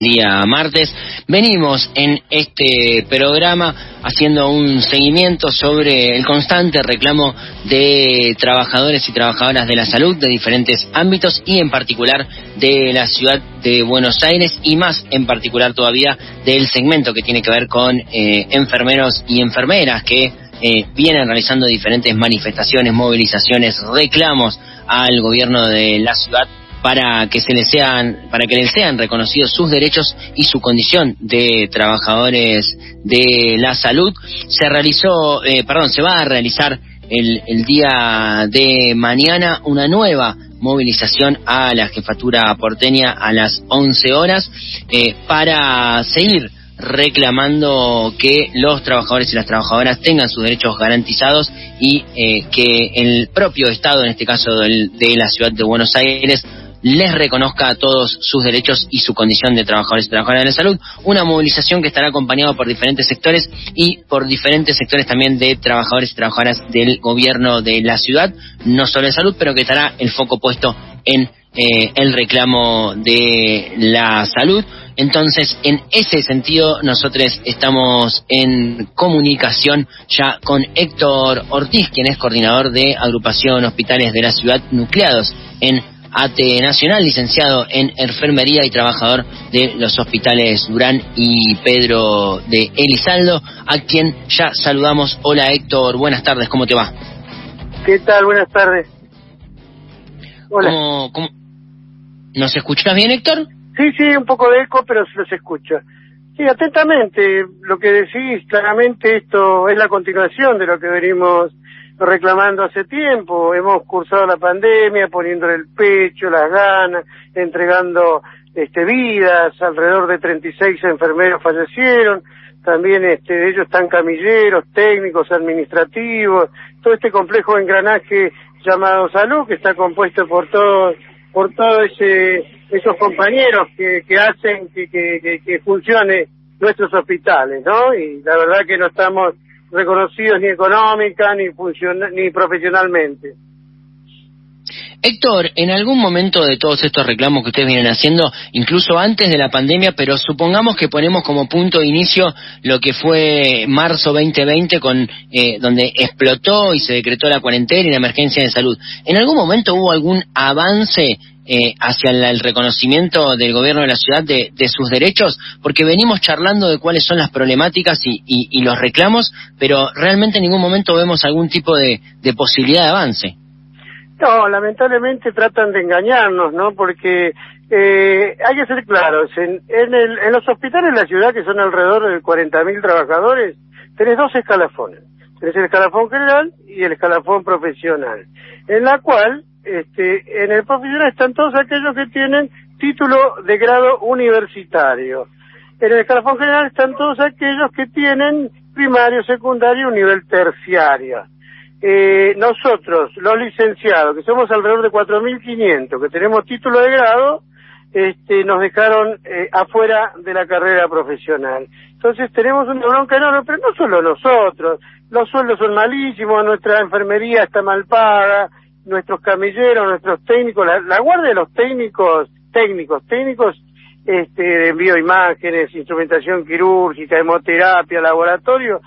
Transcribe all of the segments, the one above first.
día martes. Venimos en este programa haciendo un seguimiento sobre el constante reclamo de trabajadores y trabajadoras de la salud de diferentes ámbitos y en particular de la ciudad de Buenos Aires y más en particular todavía del segmento que tiene que ver con eh, enfermeros y enfermeras que eh, vienen realizando diferentes manifestaciones, movilizaciones, reclamos al gobierno de la ciudad para que se les sean para que les sean reconocidos sus derechos y su condición de trabajadores de la salud. Se realizó eh, perdón se va a realizar el, el día de mañana una nueva movilización a la jefatura porteña a las 11 horas eh, para seguir reclamando que los trabajadores y las trabajadoras tengan sus derechos garantizados y eh, que el propio Estado, en este caso del, de la ciudad de Buenos Aires, les reconozca a todos sus derechos y su condición de trabajadores y trabajadoras de la salud. Una movilización que estará acompañada por diferentes sectores y por diferentes sectores también de trabajadores y trabajadoras del gobierno de la ciudad, no solo en salud, pero que estará el foco puesto en eh, el reclamo de la salud. Entonces, en ese sentido, nosotros estamos en comunicación ya con Héctor Ortiz, quien es coordinador de agrupación hospitales de la ciudad nucleados en AT Nacional, licenciado en enfermería y trabajador de los hospitales Durán y Pedro de Elizaldo, a quien ya saludamos. Hola Héctor, buenas tardes, ¿cómo te va? ¿Qué tal? Buenas tardes. Hola. ¿Cómo, cómo... nos escuchas bien Héctor? Sí, sí, un poco de eco, pero se los escucho. Sí, atentamente, lo que decís, claramente esto es la continuación de lo que venimos reclamando hace tiempo. Hemos cursado la pandemia poniéndole el pecho, las ganas, entregando este, vidas. Alrededor de 36 enfermeros fallecieron. También este, ellos están camilleros, técnicos, administrativos. Todo este complejo engranaje llamado salud que está compuesto por todos por todos esos compañeros que, que hacen que, que, que funcione nuestros hospitales, ¿no? Y la verdad que no estamos reconocidos ni económica ni ni profesionalmente. Héctor, en algún momento de todos estos reclamos que ustedes vienen haciendo, incluso antes de la pandemia, pero supongamos que ponemos como punto de inicio lo que fue marzo 2020, con, eh, donde explotó y se decretó la cuarentena y la emergencia de salud. ¿En algún momento hubo algún avance eh, hacia el reconocimiento del gobierno de la ciudad de, sus derechos? Porque venimos charlando de cuáles son las problemáticas y, los reclamos, pero realmente en ningún momento vemos algún tipo de, posibilidad de avance. No, lamentablemente tratan de engañarnos, ¿no? Porque eh, hay que ser claros, en, en, los hospitales de la ciudad, que son alrededor de 40.000 trabajadores, tenés dos escalafones. Tenés el escalafón general y el escalafón profesional, en la cual este, en el profesional están todos aquellos que tienen título de grado universitario. En el escalafón general están todos aquellos que tienen primario, secundario, nivel terciario. Eh, nosotros, los licenciados, que somos alrededor de 4.500, que tenemos título de grado, este, nos dejaron eh, afuera de la carrera profesional. Entonces tenemos una bronca enorme, pero no solo nosotros, los sueldos son malísimos, nuestra enfermería está mal paga, nuestros camilleros, nuestros técnicos, la, guardia de los técnicos, técnicos, técnicos este, de envío de imágenes, instrumentación quirúrgica, hemoterapia, laboratorio,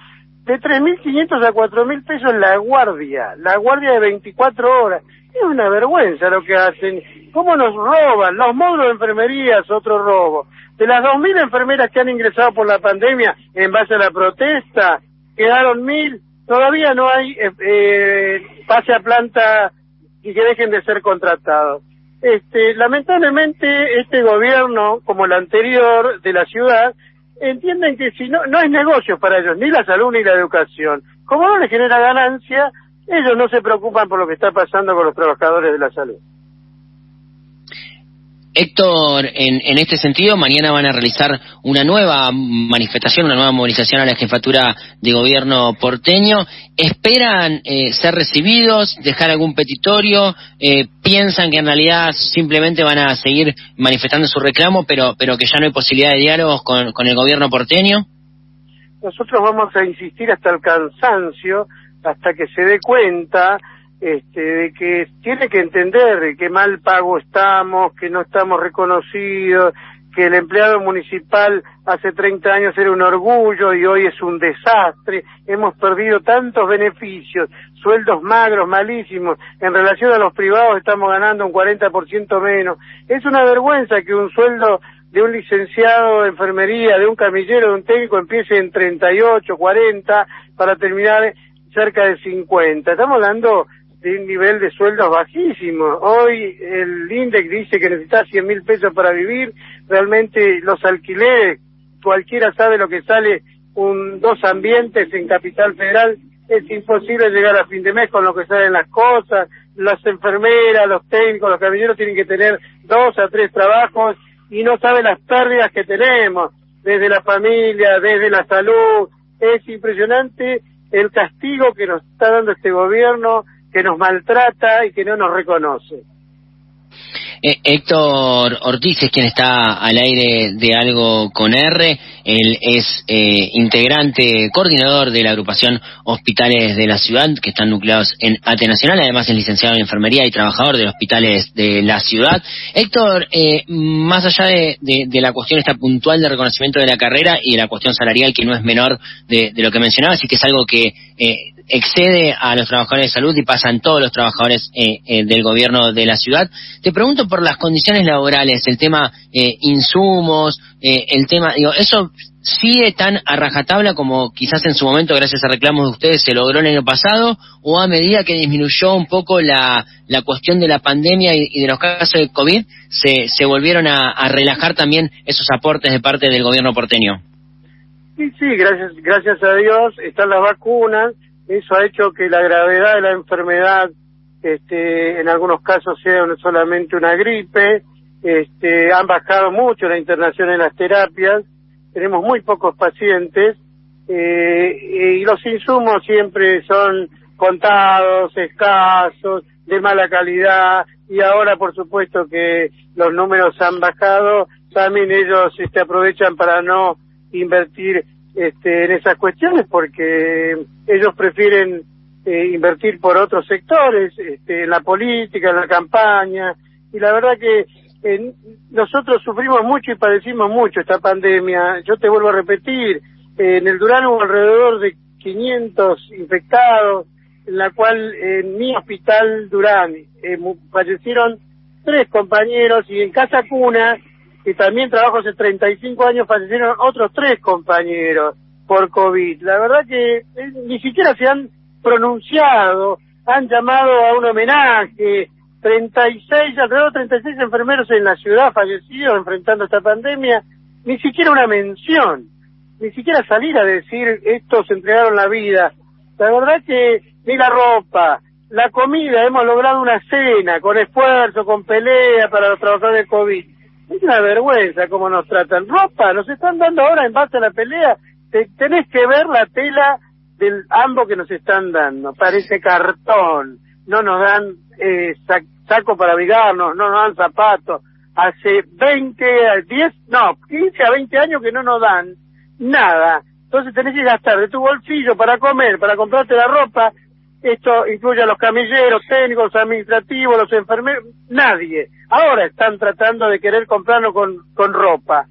de 3.500 a 4.000 pesos la guardia, la guardia de 24 horas. Es una vergüenza lo que hacen. ¿Cómo nos roban? Los módulos de enfermería es otro robo. De las 2.000 enfermeras que han ingresado por la pandemia en base a la protesta, quedaron 1.000. Todavía no hay eh, eh, pase a planta y que dejen de ser contratados. Este, lamentablemente este gobierno, como el anterior de la ciudad, entienden que si no, no es negocio para ellos, ni la salud ni la educación. Como no les genera ganancia, ellos no se preocupan por lo que está pasando con los trabajadores de la salud. Héctor, en, en, este sentido, mañana van a realizar una nueva manifestación, una nueva movilización a la jefatura de gobierno porteño. ¿Esperan eh, ser recibidos, dejar algún petitorio? Eh, ¿Piensan que en realidad simplemente van a seguir manifestando su reclamo, pero, pero que ya no hay posibilidad de diálogos con, con el gobierno porteño? Nosotros vamos a insistir hasta el cansancio, hasta que se dé cuenta este, de que tiene que entender que mal pago estamos, que no estamos reconocidos, que el empleado municipal hace 30 años era un orgullo y hoy es un desastre. Hemos perdido tantos beneficios, sueldos magros, malísimos. En relación a los privados estamos ganando un 40% menos. Es una vergüenza que un sueldo de un licenciado de enfermería, de un camillero, de un técnico empiece en 38, 40 para terminar cerca de 50. Estamos hablando de un nivel de sueldos bajísimo. Hoy el INDEC dice que necesita 100 mil pesos para vivir. Realmente los alquileres, cualquiera sabe lo que sale un dos ambientes en Capital Federal. Es imposible llegar a fin de mes con lo que salen las cosas. Las enfermeras, los técnicos, los camilleros tienen que tener dos a tres trabajos y no saben las pérdidas que tenemos desde la familia, desde la salud. Es impresionante el castigo que nos está dando este gobierno que nos maltrata y que no nos reconoce. Eh, Héctor Ortiz es quien está al aire de algo con R. Él es eh, integrante, coordinador de la agrupación Hospitales de la Ciudad, que están nucleados en ATE Nacional. Además, es licenciado en enfermería y trabajador de hospitales de la ciudad. Héctor, eh, más allá de, la cuestión esta puntual de reconocimiento de la carrera y de la cuestión salarial, que no es menor de, de lo que mencionabas y que es algo que excede a los trabajadores de salud y pasan todos los trabajadores eh, eh, del gobierno de la ciudad. Te pregunto por las condiciones laborales, el tema eh, insumos, el tema, digo, eso sigue tan a rajatabla como quizás en su momento, gracias a reclamos de ustedes, se logró el año pasado, o a medida que disminuyó un poco la, la cuestión de la pandemia y, de los casos de COVID, se, se volvieron a, a relajar también esos aportes de parte del gobierno porteño. Sí, sí, gracias, gracias a Dios están las vacunas, eso ha hecho que la gravedad de la enfermedad este, en algunos casos sea solamente una gripe, este, han bajado mucho la internación en las terapias, tenemos muy pocos pacientes eh, y los insumos siempre son contados, escasos, de mala calidad y ahora por supuesto que los números han bajado, también ellos este, aprovechan para no invertir este, en esas cuestiones porque ellos prefieren eh, invertir por otros sectores, este, en la política, en la campaña, y la verdad que eh, nosotros sufrimos mucho y padecimos mucho esta pandemia. Yo te vuelvo a repetir, eh, en el Durán hubo alrededor de 500 infectados, en la cual en mi hospital Durán fallecieron tres compañeros y en Casa Cuna y también trabajo hace 35 años, fallecieron otros tres compañeros por COVID. La verdad que eh, ni siquiera se han pronunciado, han llamado a un homenaje, 36, alrededor de 36 enfermeros en la ciudad fallecidos enfrentando esta pandemia, ni siquiera una mención, ni siquiera salir a decir estos entregaron la vida. La verdad que ni la ropa, la comida, hemos logrado una cena con esfuerzo, con pelea para los trabajadores de COVID es una vergüenza cómo nos tratan. Ropa, nos están dando ahora en base a la pelea. tenés que ver la tela del ambos que nos están dando. Parece cartón. No nos dan eh, saco para abrigarnos, no nos dan zapatos. Hace 20, 10, no, 15 a 20 años que no nos dan nada. Entonces tenés que gastar de tu bolsillo para comer, para comprarte la ropa. Esto incluye a los camilleros, técnicos, administrativos, los enfermeros, nadie ahora están tratando de querer comprarlo con, con ropa.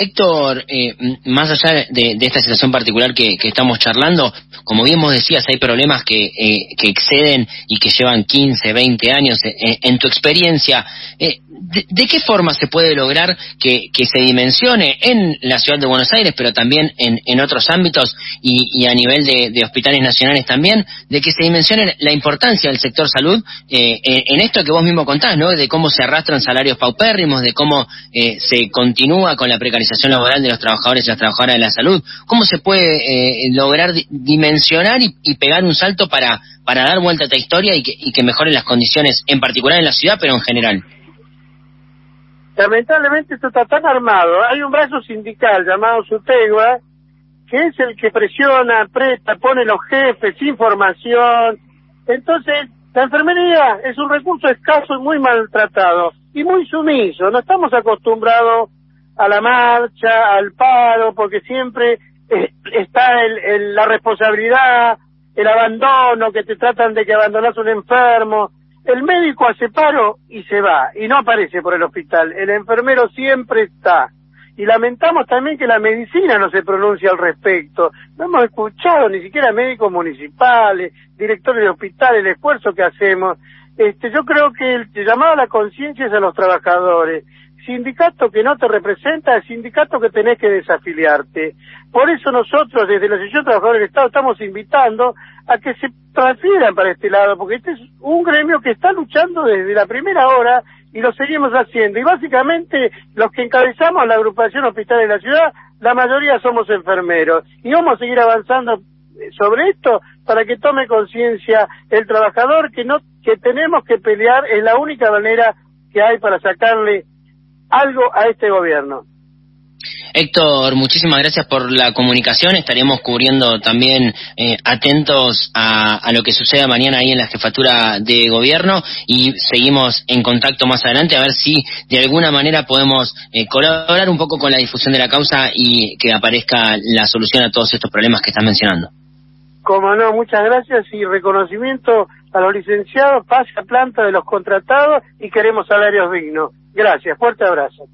Héctor, eh, más allá de, esta situación particular que, estamos charlando, como bien vos decías, hay problemas que, eh, exceden y que llevan 15, 20 años. Eh, en tu experiencia, de, qué forma se puede lograr que, se dimensione en la ciudad de Buenos Aires, pero también en, otros ámbitos y, a nivel de, hospitales nacionales también, de que se dimensione la importancia del sector salud en esto que vos mismo contás, ¿no? De cómo se arrastran salarios paupérrimos, de cómo se continúa con la precarización laboral de los trabajadores y las trabajadoras de la salud. ¿Cómo se puede eh, lograr dimensionar y, pegar un salto para, para dar vuelta a esta historia y que, y que mejoren las condiciones, en particular en la ciudad, pero en general? Lamentablemente esto está tan armado. Hay un brazo sindical llamado SUTEGUA que es el que presiona, presta, pone los jefes, información. Entonces, la enfermería es un recurso escaso y muy maltratado y muy sumiso. No estamos acostumbrados a la marcha, al paro, porque siempre eh, está el, la responsabilidad, el abandono, que te tratan de que abandonas un enfermo, el médico hace paro y se va, y no aparece por el hospital. El enfermero siempre está. Y lamentamos también que la medicina no se pronuncia al respecto. No hemos escuchado ni siquiera médicos municipales, directores de hospitales, el esfuerzo que hacemos. Este, yo creo que el llamado a la conciencia es a los trabajadores. Sindicato que no te representa es sindicato que tenés que desafiliarte. Por eso nosotros desde la Asociación de Trabajadores del Estado estamos invitando a que se transfieran para este lado, porque este es un gremio que está luchando desde la primera hora y lo seguimos haciendo. Y básicamente los que encabezamos la agrupación hospital de la ciudad, la mayoría somos enfermeros. Y vamos a seguir avanzando sobre esto para que tome conciencia el trabajador que no que tenemos que pelear es la única manera que hay para sacarle algo a este gobierno. Héctor, muchísimas gracias por la comunicación. Estaremos cubriendo también eh, atentos a, lo que suceda mañana ahí en la jefatura de gobierno y seguimos en contacto más adelante a ver si de alguna manera podemos eh, colaborar un poco con la difusión de la causa y que aparezca la solución a todos estos problemas que estás mencionando. Como no, muchas gracias y reconocimiento a los licenciados, pase a planta de los contratados y queremos salarios dignos. Gracias, fuerte abrazo.